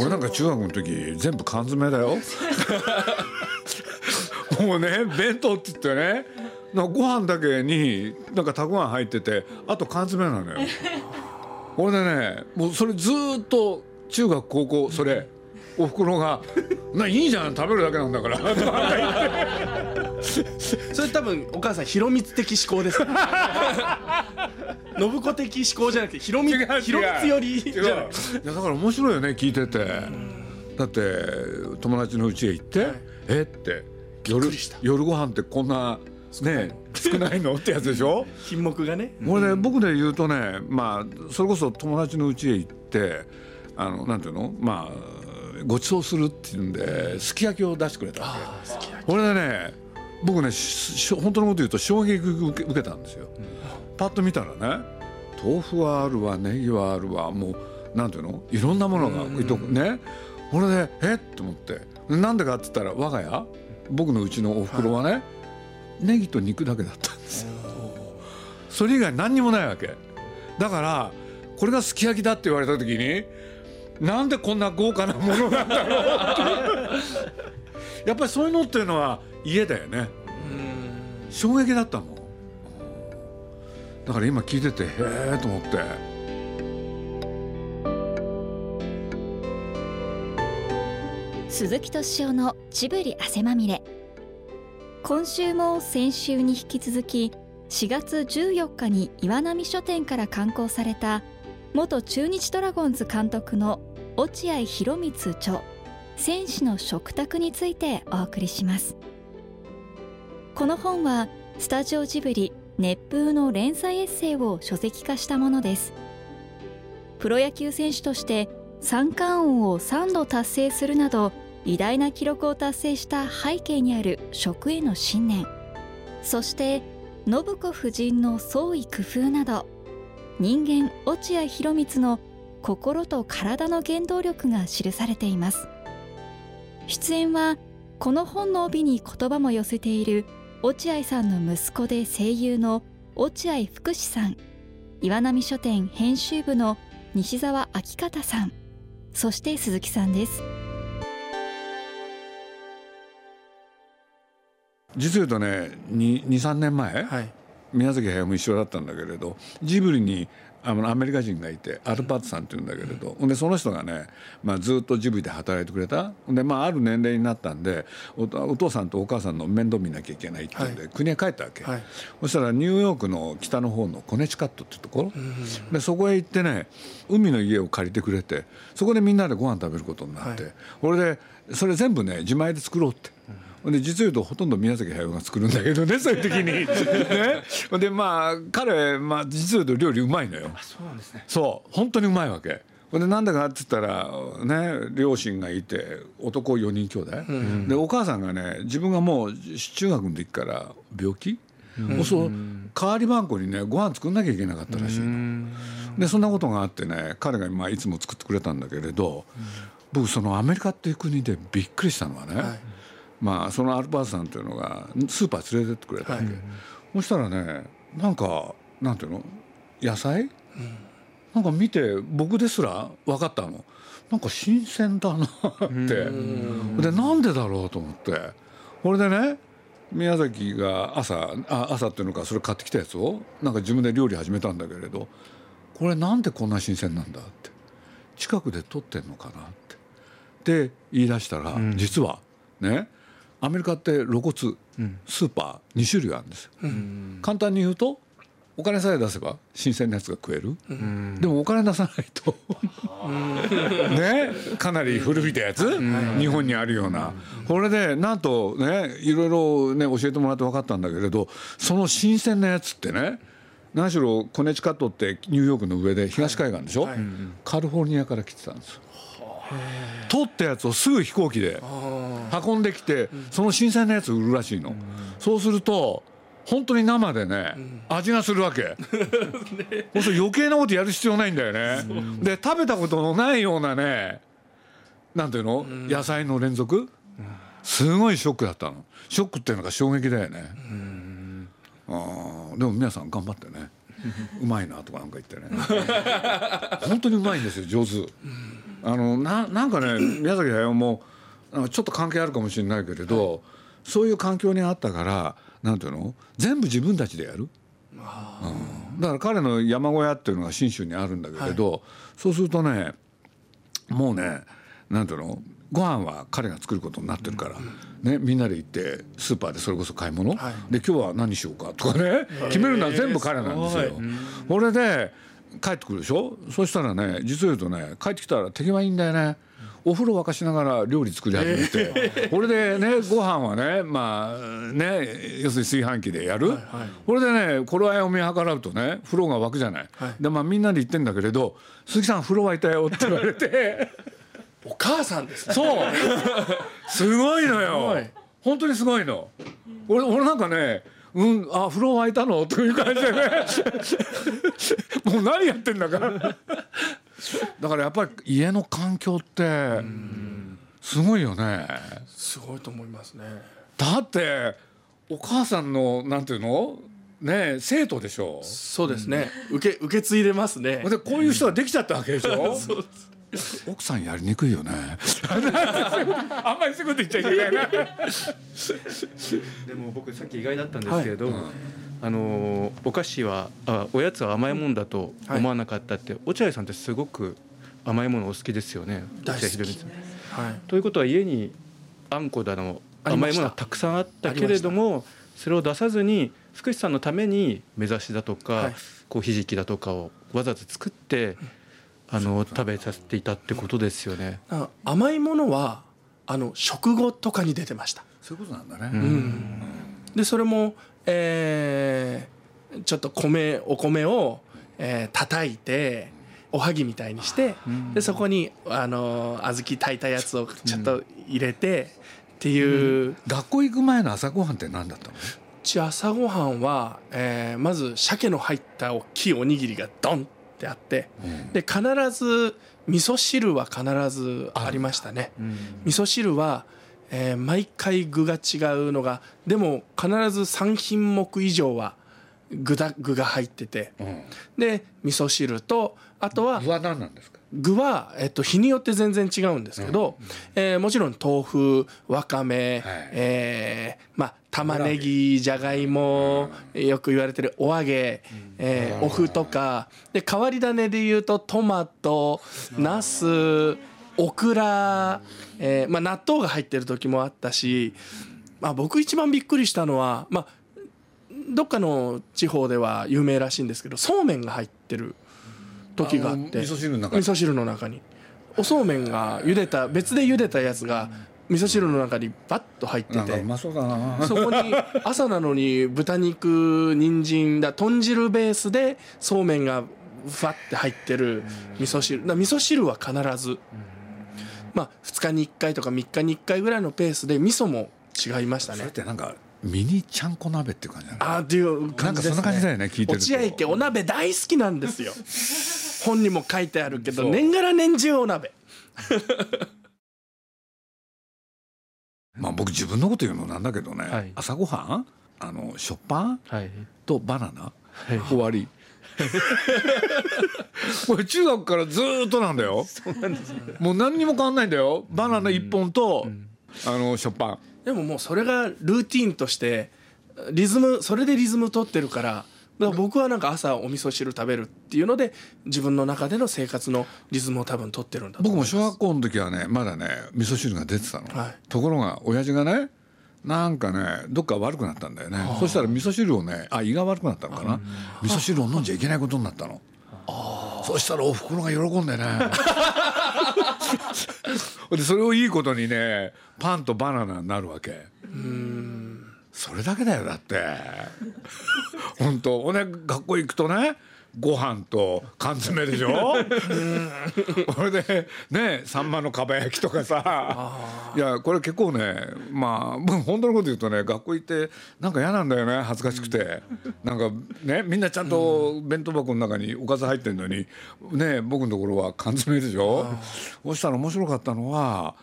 俺なんか中学の時全部缶詰だよ。もうね弁当って言ってね。なんかご飯だけになんかたくあん入っててあと缶詰なのよ。俺でねもうそれずっと中学高校それ。おふくろが「ないいじゃん食べるだけなんだから」それ多分お母さん広光的思考です。信子的思考じゃなくて広光違う違う。広光より。じゃないいやだから面白いよね聞いてて。だって友達の家へ行ってはい「えっ?」て夜夜ご飯ってこんなね少ない。のってやつでしょ？品目がね。俺ね僕で言うとねまあそれこそ友達の家へ行ってあのなんていうの？まあご馳走するっていうんですき焼きを出してくれたわけ。俺でね僕ね本当のこと言うと衝撃受けたんですよ、パッと見たらね豆腐はあるわネギはあるわもうなんていうの？いろんなものが、ね。俺でえ？っと思って。なんでかって言ったら我が家僕のうちのおふくろはね、ネギと肉だけだったんですよ。それ以外何にもないわけ。だからこれがすき焼きだって言われた時になんでこんな豪華なものなんだろう やっぱりそういうのっていうのは家だよね。衝撃だったもん。だから今聞いててへえと思って。鈴木敏夫のジブリ汗まみれ。今週も先週に引き続き4月14日に岩波書店から刊行された元中日ドラゴンズ監督の落合博満著戦士の食卓についてお送りします。この本はスタジオジブリ熱風の連載エッセイを書籍化したものです。プロ野球選手として三冠王を3度達成するなど偉大な記録を達成した背景にある食への信念。そして信子夫人の創意工夫など人間落合博満の心と体の原動力が記されています。出演はこの本の帯に言葉も寄せている落合さんの息子で声優の落合福士さん岩波書店編集部の西澤明方さんそして鈴木さんです。実を言うとね23年前、はい。宮崎駿も一緒だったんだけれどジブリにあのアメリカ人がいてアルパートさんっていうんだけれど、ほんでその人がね、まあ、ずっとジブリで働いてくれた。で、まあ、ある年齢になったんでおお父さんとお母さんの面倒見なきゃいけないっていうんで、国へ帰ったわけ、はい。そしたらニューヨークの北の方のコネチカットっていうところ、でそこへ行ってね海の家を借りてくれてそこでみんなでご飯食べることになって、はい。俺でそれ全部ね自前で作ろうって。で実を言うとほとんど宮崎駿が作るんだけどねそういう時に。ね、でまあ彼、まあ、実を言うと料理うまいのよ。そうなんですね。そう。本当にうまいわけ。でなんでかって言ったらね両親がいて男4人兄弟、でお母さんがね自分がもう中学の時から病気、もうそう代わり番号にねご飯作んなきゃいけなかったらしいの。でそんなことがあってね彼がまあいつも作ってくれたんだけれど、僕そのアメリカっていう国でびっくりしたのはね、まあそのアルバートさんっていうのがスーパー連れてってくれたわけ、そしたらねなんかなんていうの？野菜、なんか見て僕ですら分かったの。なんか新鮮だなって。でなんでだろうと思って。これでね宮崎が朝あ朝っていうのかそれ買ってきたやつをなんか自分で料理始めたんだけれどこれなんでこんな新鮮なんだって。近くで取ってんのかなって。って言い出したら、実はねアメリカって露骨スーパー2種類あるんです。よ、簡単に言うとお金さえ出せば新鮮なやつが食える、でもお金出さないとねかなり古びたやつ、日本にあるような、これでなんとねいろいろね教えてもらって分かったんだけれどその新鮮なやつってね何しろコネチカットってニューヨークの上で東海岸でしょ、はい。カリフォルニアから来てたんですよ。取ったやつをすぐ飛行機で運んできてその新鮮なやつ売るらしいの、そうすると本当に生でね、味がするわけ。そうすると余計なことやる必要ないんだよね、で食べたことのないようなねなんていうの、野菜の連続？すごいショックだったの。ショックっていうのが衝撃だよね、あー。でも皆さん頑張ってね。うまいなとかなんか言ってね。本当にうまいんですよ上手あのななんかね 宮崎駿もちょっと関係あるかもしれないけれど、そういう環境にあったからなんていうの？全部自分たちでやる。うん、だから彼の山小屋っていうのが信州にあるんだけれど、そうするとねもうねなんていうの？ご飯は彼が作ることになってるから、ね、みんなで行ってスーパーでそれこそ買い物、はい。で今日は何しようか？とかね決めるのは全部彼なんですよ。これで帰ってくるでしょ？そしたらね実を言うとね帰ってきたら手際いいんだよね。お風呂沸かしながら料理作り始めて、これでねご飯はねまあね要するに炊飯器でやる、これでね頃合いを見計らうとね風呂が沸くじゃない、はい。でまあみんなで言ってんだけれど「鈴木さん風呂沸いたよ」って言われて。お母さんですね。そう。すごいのよ。本当にすごいの。俺俺なんかねうんあ風呂沸いたの？という感じでね。もう何やってんだか だからやっぱり家の環境ってすごいよね。すごいと思いますね。だってお母さんのなんていうの？ね生徒でしょ？そうですね。受け受け継いでますね。でこういう人ができちゃったわけでしょ？奥さんやりにくいよね。あんまりそういうこと言っちゃいけないな。でも僕さっき意外だったんですけれど、あのお菓子はあおやつは甘いもんだと思わなかったって、落合さんってすごく甘いものお好きですよね。大好き。はい。ということは家にあんこだの甘いものがたくさんあったけれどもそれを出さずに福士さんのために目指しだとか、はい。こうひじきだとかをわざわざ作ってあの食べさせていたってことですよね。あ甘いものはあの食後とかに出てました。そういうことなんだね、うん。でそれも、えーちょっと米お米を、えー叩いておはぎみたいにしてでそこにあの小豆炊いたやつをちょっと入れてっていう、う学校行く前の朝ごはんって何だったの？ち朝ごはんは、えーまず鮭の入った大きいおにぎりがドンってあってで必ず味噌汁は必ずありましたね。味噌汁は、えー毎回具が違うのがでも必ず3品目以上は具だ具が入ってて。うん。で味噌汁とあとは具は何なんですか？具は、えっと、日によって全然違うんですけど、えーもちろん豆腐わかめ、はい。えーまあ玉ねぎじゃがいも、よく言われてるお揚げ、えーお麩とか。で変わり種で言うとトマトナスオクラ、えーまあ、納豆が入ってる時もあったし、まあ、僕一番びっくりしたのは、まあ、どっかの地方では有名らしいんですけどそうめんが入ってる時があって。あの味噌汁の中に。味噌汁の中に。おそうめんが茹でた別で茹でたやつが味噌汁の中にバッと入ってて。そこに朝なのに豚肉人参だ豚汁ベースでそうめんがふわって入ってる味噌汁。だ味噌汁は必ず。まあ2日に1回とか3日に1回ぐらいのペースで味噌も違いましたそれっねてなんかミニちゃんこ鍋っていう感じあーっていう感じです、ね、なんかそんな感じだよね聞いてると。落合家お鍋大好きなんですよ。本にも書いてあるけど年がら年中お鍋まあ僕自分のこと言うのなんだけどね、はい。朝ごはんあの食パンはい。とバナナはい。終わり。これ中学からずーっとなんだよ。もう何にも変わんないんだよ。バナナ1本と、あの食パンでももうそれがルーティンとしてリズムそれでリズム取ってるからだから僕はなんか朝お味噌汁食べるっていうので自分の中での生活のリズムを多分取ってるんだと僕も小学校の時はねまだね味噌汁が出てたの、はい。ところが親父がねなんかねどっか悪くなったんだよね。そしたら味噌汁をねあ胃が悪くなったのかな。味噌汁を飲んじゃいけないことになったの。そしたらおふくろが喜んでね。でそれをいいことにねパンとバナナになるわけそれだけだよだって。本当俺学校行くとねご飯と缶詰でしょ？これでねサンマのかば焼きとかさ。いやこれ結構ねまあ僕本当のこと言うとね学校行ってなんか嫌なんだよね恥ずかしくて。なんかねみんなちゃんと弁当箱の中におかず入ってんのにね僕のところは缶詰でしょ？そしたら面白かったのは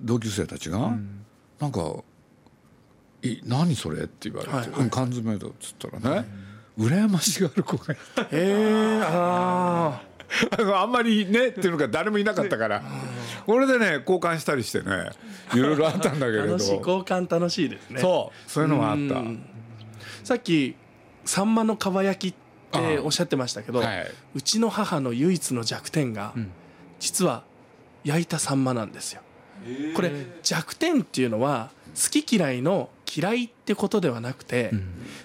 同級生たちがなんか「い何それ?」って言われてはい「うん缶詰だ」っつったらね。羨ましがる子がいて。へえああのあんまりねっていうのが誰もいなかったから。これでね交換したりしてねいろいろあったんだけれど。楽しい交換楽しいですね。そうそういうのがあった。うん。さっきサンマのかば焼きっておっしゃってましたけど、あはい。うちの母の唯一の弱点が、ん。実は焼いたサンマなんですよ。これ弱点っていうのは好き嫌いの嫌いってことではなくて、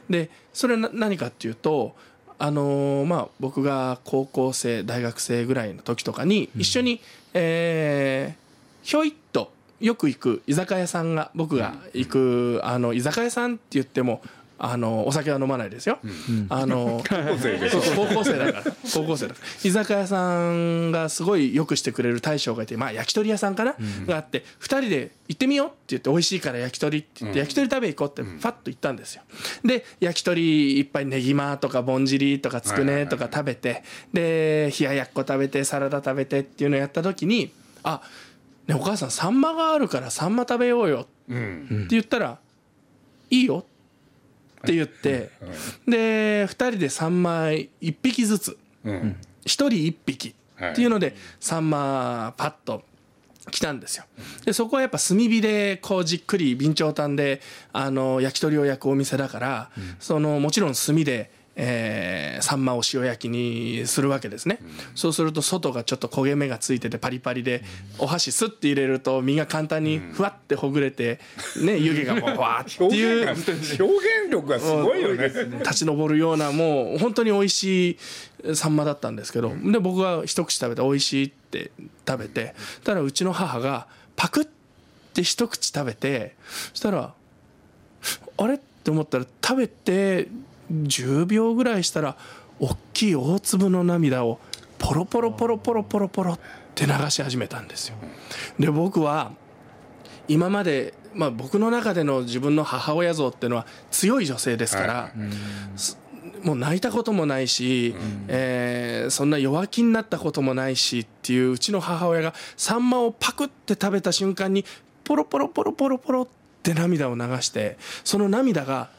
でそれはな何かっていうとあのーまあ僕が高校生大学生ぐらいの時とかに一緒に、えーひょいっとよく行く居酒屋さんが僕が行く、あの居酒屋さんって言ってもあのお酒は飲まないですよ。あの高校生だから。高校生だから。居酒屋さんがすごいよくしてくれる大将がいてまあ焼き鳥屋さんかな、があって2人で行ってみようって言って美味しいから焼き鳥って言って、焼き鳥食べ行こうってファッと行ったんですよ。で焼き鳥いっぱいネギマとかぼんじりとかつくねとか食べてで冷ややっこ食べてサラダ食べてっていうのをやった時にあねお母さんサンマがあるからサンマ食べようようん。って言ったら「いいよ」って言ってで2人でサンマ1匹ずつ。うん。1人1匹。っていうのでサンマパッと来たんですよ。でそこはやっぱ炭火でこうじっくり備長炭であの焼き鳥を焼くお店だからそのもちろん炭でえーサンマを塩焼きにするわけですね、そうすると外がちょっと焦げ目がついててパリパリでお箸スッて入れると身が簡単にふわってほぐれてね 湯気がもうわーって。表いう表現力がすごいよね。立ち上るようなもう本当に美味しいサンマだったんですけどで僕が一口食べて美味しいって食べてたらうちの母がパクって一口食べてそしたらあれ？って思ったら食べて10秒ぐらいしたら大きい大粒の涙をポロポロポロポロポロポロって流し始めたんですよ。で僕は今まで、まあ、僕の中での自分の母親像っていうのは強い女性ですから、すもう泣いたこともないし、えーそんな弱気になったこともないしっていううちの母親がサンマをパクって食べた瞬間にポロポロポロポロポロって涙を流してその涙が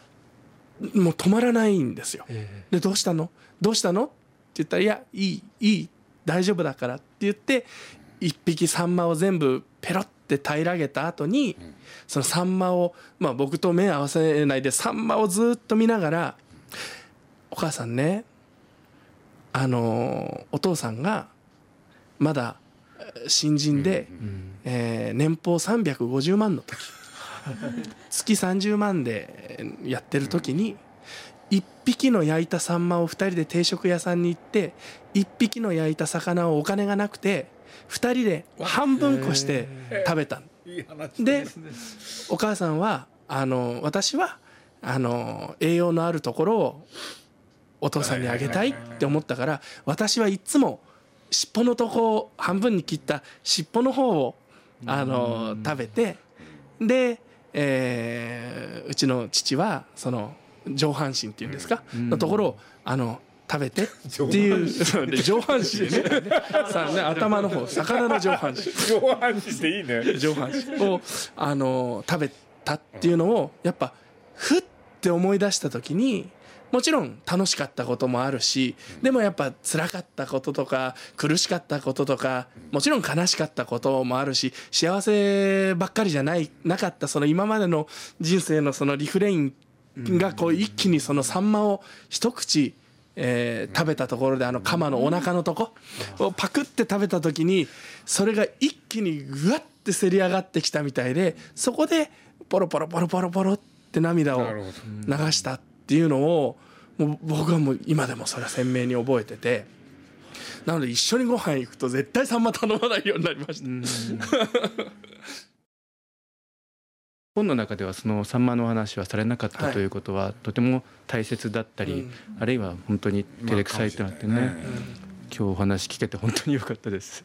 もう止まらないんですよ。でどうしたの？どうしたの？って言ったら「いやいいいい大丈夫だから」って言って一匹サンマを全部ペロって平らげた後にそのサンマを、まあ、僕と目合わせないでサンマをずっと見ながら「お母さんねあのお父さんがまだえー新人で、えー年俸350万の時月30万でやってる時に1匹の焼いたサンマを2人で定食屋さんに行って1匹の焼いた魚をお金がなくて2人で半分こして食べた。でお母さんはあの私はあの栄養のあるところをお父さんにあげたいって思ったから私はいつも尻尾のとこを半分に切った尻尾の方をあの食べてで、えーうちの父はその上半身っていうんですか、のところをあの食べてっていう。上半身。ねさあね。頭の方魚の上半身。上半身でいいね。上半身。をあの食べたっていうのをやっぱふって思い出した時にもちろん楽しかったこともあるしでもやっぱ辛かったこととか苦しかったこととかもちろん悲しかったこともあるし幸せばっかりじゃないなかったその今までの人生のそのリフレインがこう一気にそのサンマを一口えー食べたところであのカマのお腹のとこをパクって食べた時にそれが一気にぐわってせり上がってきたみたいでそこでポロポロポロポロポロって涙を流した。っていうのをもう僕はもう今でもそれは鮮明に覚えててなので一緒にご飯行くと絶対サンマ頼まないようになりました。本の中ではそのサンマの話はされなかったはい。ということはとても大切だったり、うん。あるいは本当に照れくさいとなってね,、まあかもしれない今日お話聞けて本当に良かったです。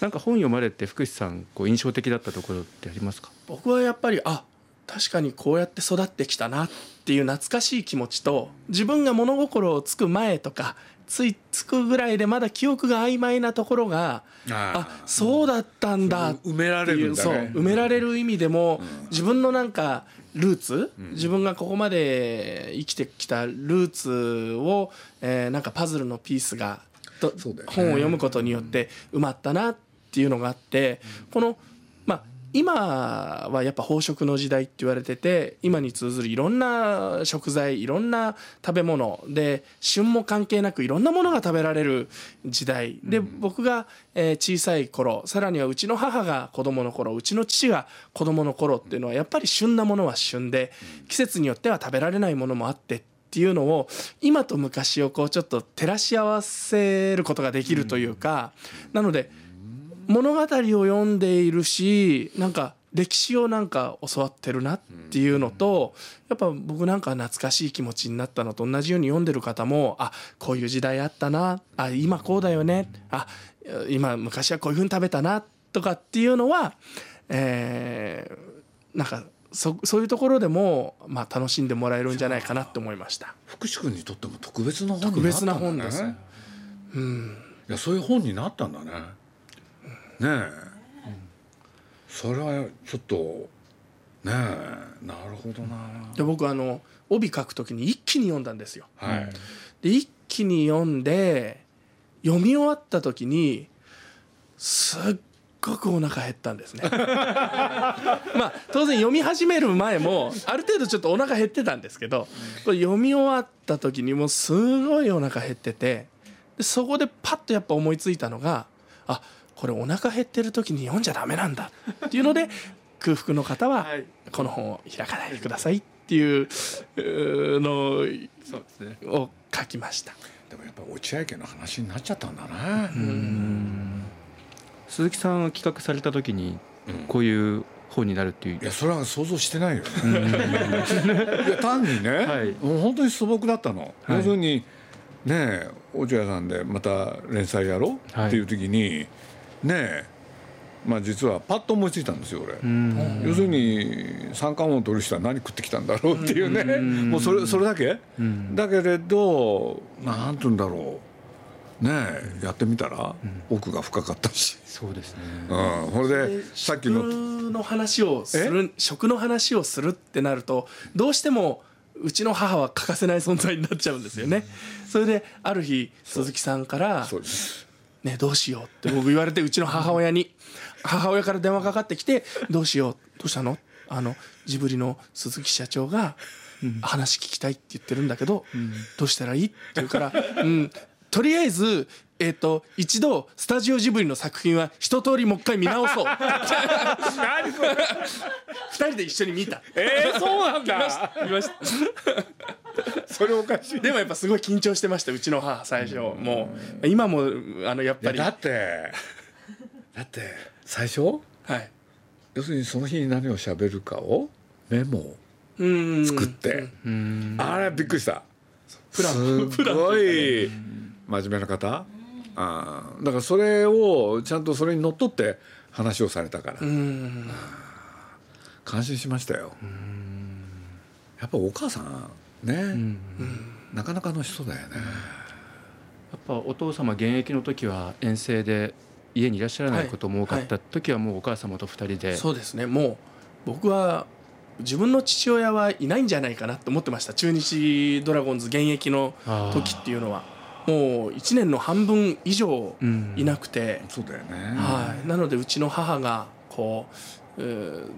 なんか本読まれて福士さんこう印象的だったところってありますか？僕はやっぱりあ確かにこうやって育ってきたなっていう懐かしい気持ちと自分が物心をつく前とかついつくぐらいでまだ記憶が曖昧なところがああそうだったんだって埋められいうそう埋められる意味でも自分のなんかルーツ自分がここまで生きてきたルーツを、えーなんかパズルのピースがね。本を読むことによって埋まったなっていうのがあってこのまあ今はやっぱ飽食の時代って言われてて今に通ずるいろんな食材いろんな食べ物で旬も関係なくいろんなものが食べられる時代。で僕がえー小さい頃さらにはうちの母が子供の頃うちの父が子供の頃っていうのはやっぱり旬なものは旬で季節によっては食べられないものもあってっていうのを今と昔をこうちょっと照らし合わせることができるというかなので物語を読んでいるしなんか歴史をなんか教わってるなっていうのとやっぱ僕なんか懐かしい気持ちになったのと同じように読んでる方もあこういう時代あったなあ今こうだよねあ今昔はこういうふうに食べたなとかっていうのは、えーなんかそそういうところでも、まあ、楽しんでもらえるんじゃないかなって思いました。福士君にとっても特別な本になったんだ、ね、特別な本です。うん。いやそういう本になったんだねねえ、それはちょっとねえなるほどなで僕あの帯書く時に一気に読んだんですよ。はい、で一気に読んで読み終わった時にすっごくお腹減ったんですね。まあ当然読み始める前もある程度ちょっとお腹減ってたんですけどこれ読み終わった時にもうすごいお腹減っててでそこでパッとやっぱ思いついたのがあこれお腹減ってる時に読んじゃダメなんだっていうので空腹の方はこの本を開かないでくださいっていうのそうですねを書きました。でもやっぱ落合家の話になっちゃったんだね、鈴木さんは企画された時にこういう本になるっていう。いやそれは想像してないよ、いや単にね、はい。もう本当に素朴だったの、はい。要するにねえ落合さんでまた連載やろう、はいっていう時にねえ。まあ実はパッと思いついたんですよ俺、うん。要するに三冠王を取る人は何食ってきたんだろうっていうね、もうそれそれだけ、ん。だけれどなんて言うんだろう。ねえやってみたら奥が深かったし、そうですね。うん、それでさっきの食の話をする食の話をするってなるとどうしてもうちの母は欠かせない存在になっちゃうんですよね。それである日鈴木さんからそうです「ねどうしよう」って僕言われてうちの母親に母親から電話かかってきて「どうしようどうしたの?」あのジブリの鈴木社長が話聞きたいって言ってるんだけど、どうしたらいい？って言うから、うん、とりあえず、えっと一度スタジオジブリの作品は一通りもう一回見直そう。二人で一緒に見た。えー、そうなんだ。見ました それおかしい。でもやっぱすごい緊張してましたうちの母最初。もう今もあのやっぱり。だってだって最初？はい。要するにその日に何を喋るかをメモをうん。作って、うん。あれびっくりした。プラン。すごい。真面目な方？あー。だからそれをちゃんとそれにのっとって話をされたから、うん。感心しましたよ。やっぱお母さんね、なかなかの人だよね、やっぱお父様現役の時は遠征で家にいらっしゃらないことも多かった時はもうお母様と二人で。そうですね。もう僕は自分の父親はいないんじゃないかなと思ってました。中日ドラゴンズ現役の時っていうのは。もう1年の半分以上うんいなくて、そうだよね、はい、なのでうちの母がこう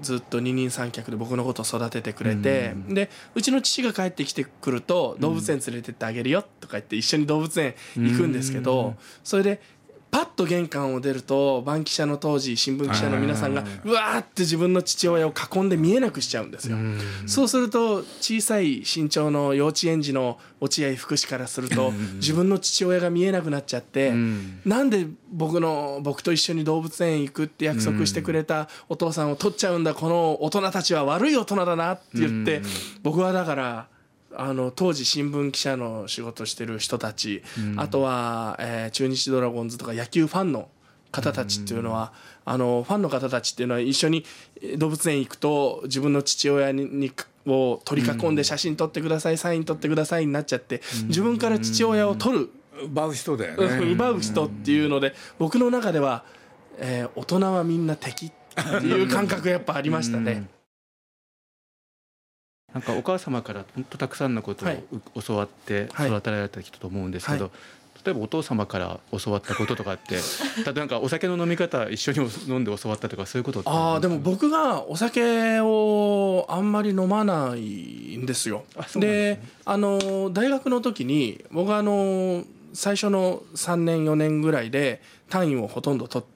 ずっと二人三脚で僕のことを育ててくれて、でうちの父が帰ってきてくると動物園連れてってあげるよとか言って一緒に動物園行くんですけど、それでパッと玄関を出ると番記者の当時新聞記者の皆さんがうわーって自分の父親を囲んで見えなくしちゃうんですよ。そうすると小さい身長の幼稚園児の落合福祉からすると自分の父親が見えなくなっちゃって、ん。なんで僕の僕と一緒に動物園行くって約束してくれたお父さんを取っちゃうんだこの大人たちは悪い大人だなって言って、僕はだからあの当時新聞記者の仕事してる人たち、あとは、えー中日ドラゴンズとか野球ファンの方たちっていうのは、あのファンの方たちっていうのは一緒にえー動物園行くと自分の父親ににを取り囲んで写真撮ってください、サイン撮ってくださいになっちゃって、自分から父親を取る、奪う人だようん。ね奪う人っていうので僕の中では、えー大人はみんな敵っていう感覚がやっぱありましたね。なんかお母様から本当たくさんのことを教わってはい。育てられた人と思うんですけど、例えばお父様から教わったこととかって 例えばなんかお酒の飲み方一緒に飲んで教わったとかそういうことってああでも僕がお酒をあんまり飲まないんですよ。で、あの大学の時に僕はあの最初の3年4年ぐらいで単位をほとんど取って、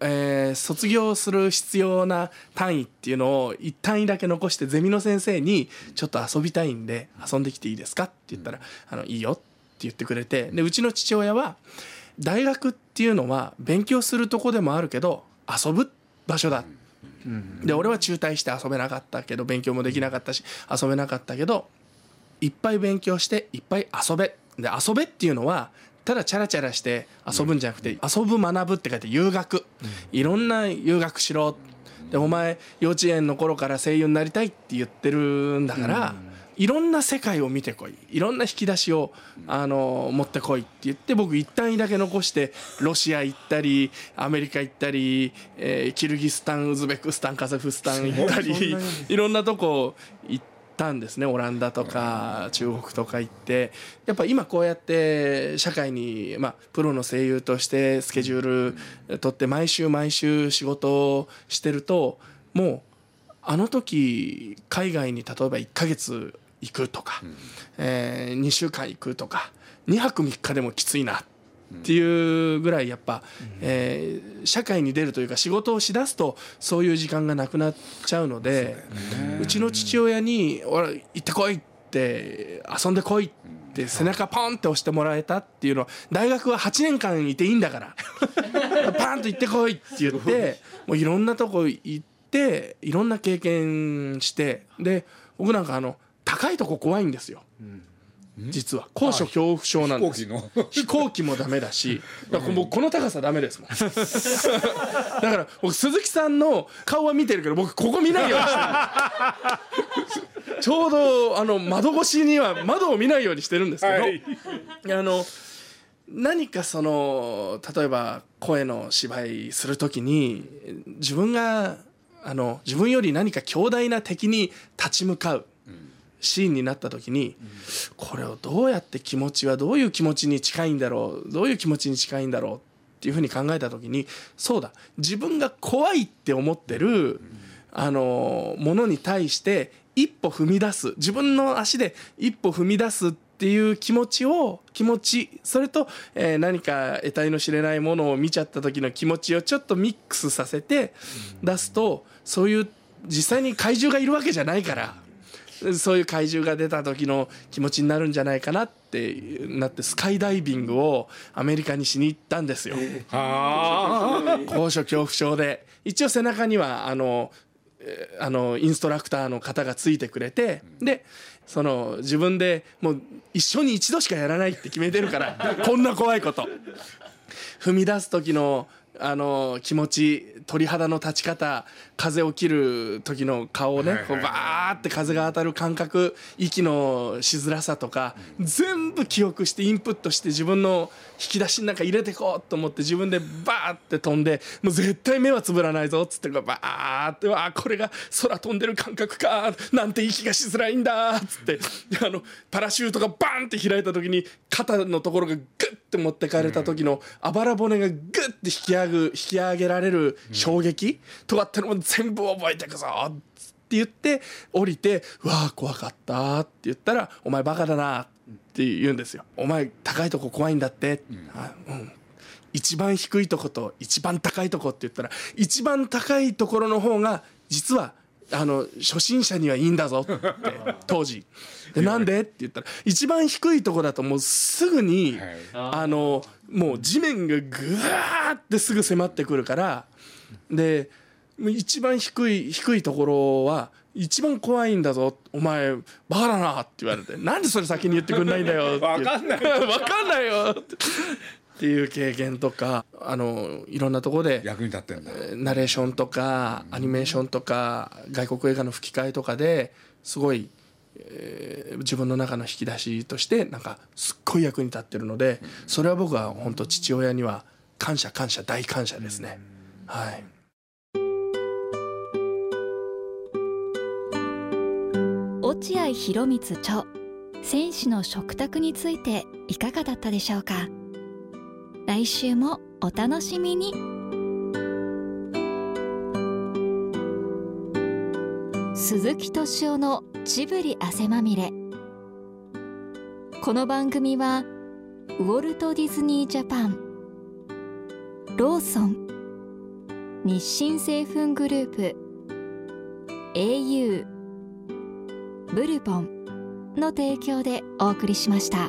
えー、卒業する必要な単位っていうのを一単位だけ残してゼミの先生に「ちょっと遊びたいんで遊んできていいですか?」って言ったら「あのいいよ」って言ってくれてでうちの父親は大学っていうのは勉強するとこでもあるけど遊ぶ場所だ。で俺は中退して遊べなかったけど勉強もできなかったし遊べなかったけどいっぱい勉強していっぱい遊べで遊べっていうのはただチャラチャラして遊ぶんじゃなくて、遊ぶ学ぶって書いて遊学、いろんな遊学しろ。でお前幼稚園の頃から声優になりたいって言ってるんだから、いろんな世界を見てこい。いろんな引き出しをあの持ってこいって言って僕一旦だけ残してロシア行ったりアメリカ行ったり、えー、キルギスタンウズベクスタンカザフスタン行ったりいろんなとこ行ったんですねオランダとか中国とか行って。やっぱ今こうやって社会に、まあ、プロの声優としてスケジュール取って毎週毎週仕事をしてるともうあの時海外に例えば1ヶ月行くとか、えー、2週間行くとか2泊3日でもきついなっていうぐらいやっぱ、えー、社会に出るというか仕事をしだすとそういう時間がなくなっちゃうのでうちの父親に「俺行ってこい」って「遊んでこい」って背中ポンって押してもらえたっていうのは大学は8年間いていいんだから。パンと行ってこいって言って もういろんなとこ行っていろんな経験してで僕なんかあの高いとこ怖いんですよ。うん実は。高所恐怖症なんです。飛行機もダメだし。だからもうこの高さダメですもん だから僕鈴木さんの顔は見てるけど僕ここ見ないようにしてるちょうどあの窓越しには窓を見ないようにしてるんですけど、はい、あの何かその例えば声の芝居する時に自分があの自分より何か強大な敵に立ち向かうシーンになった時に、これをどうやって気持ちはどういう気持ちに近いんだろうどういう気持ちに近いんだろうっていうふうに考えた時にそうだ自分が怖いって思ってるあのものに対して一歩踏み出す自分の足で一歩踏み出すっていう気持ちを気持ちそれと、えー、何か得体の知れないものを見ちゃった時の気持ちをちょっとミックスさせて出すとそういう実際に怪獣がいるわけじゃないからそういう怪獣が出た時の気持ちになるんじゃないかなってなってスカイダイビングをアメリカにしに行ったんですよ。高所恐怖症で。一応背中にはあのあのインストラクターの方がついてくれてでその自分でもう一生に一度しかやらないって決めてるから こんな怖いこと。踏み出す時のあの気持ち鳥肌の立ち方風を切る時の顔をね、こうバーって風が当たる感覚息のしづらさとか全部記憶してインプットして自分の引き出しの中入れてこうと思って自分でバーって飛んでもう絶対目はつぶらないぞっつってバーってわこれが空飛んでる感覚かなんて息がしづらいんだっつってあのパラシュートがバンって開いた時に肩のところがグッて持ってかれた時のあばら骨がグッて引き上げ引き上げられる衝撃とかってのも全部覚えてくぞって言って降りて「うわあ怖かった」って言ったら「お前バカだな」って言うんですよ。お前高いとこ怖いんだって。うん、うん。一番低いとこと一番高いとこって言ったら一番高いところの方が実はあの初心者にはいいんだぞって 当時。でなんでって言ったら一番低いとこだともうすぐに、あのもう地面がぐわーってすぐ迫ってくるからで一番低い低いところは一番怖いんだぞ。お前バカだなって言われて。なんでそれ先に言ってくんないんだよ。って分かんない。分かんないよ。っていう経験とかあのいろんなところで役に立ってんだ。ナレーションとかアニメーションとか外国映画の吹き替えとかですごい、えー、自分の中の引き出しとしてなんかすっごい役に立ってるのでそれは僕は本当父親には感謝感謝大感謝ですね。はい落合博満著。選手の食卓についていかがだったでしょうか？来週もお楽しみに。鈴木敏夫のジブリ汗まみれ。この番組はウォルト・ディズニー・ジャパンローソン日清製粉グループ au ブルボンの提供でお送りしました。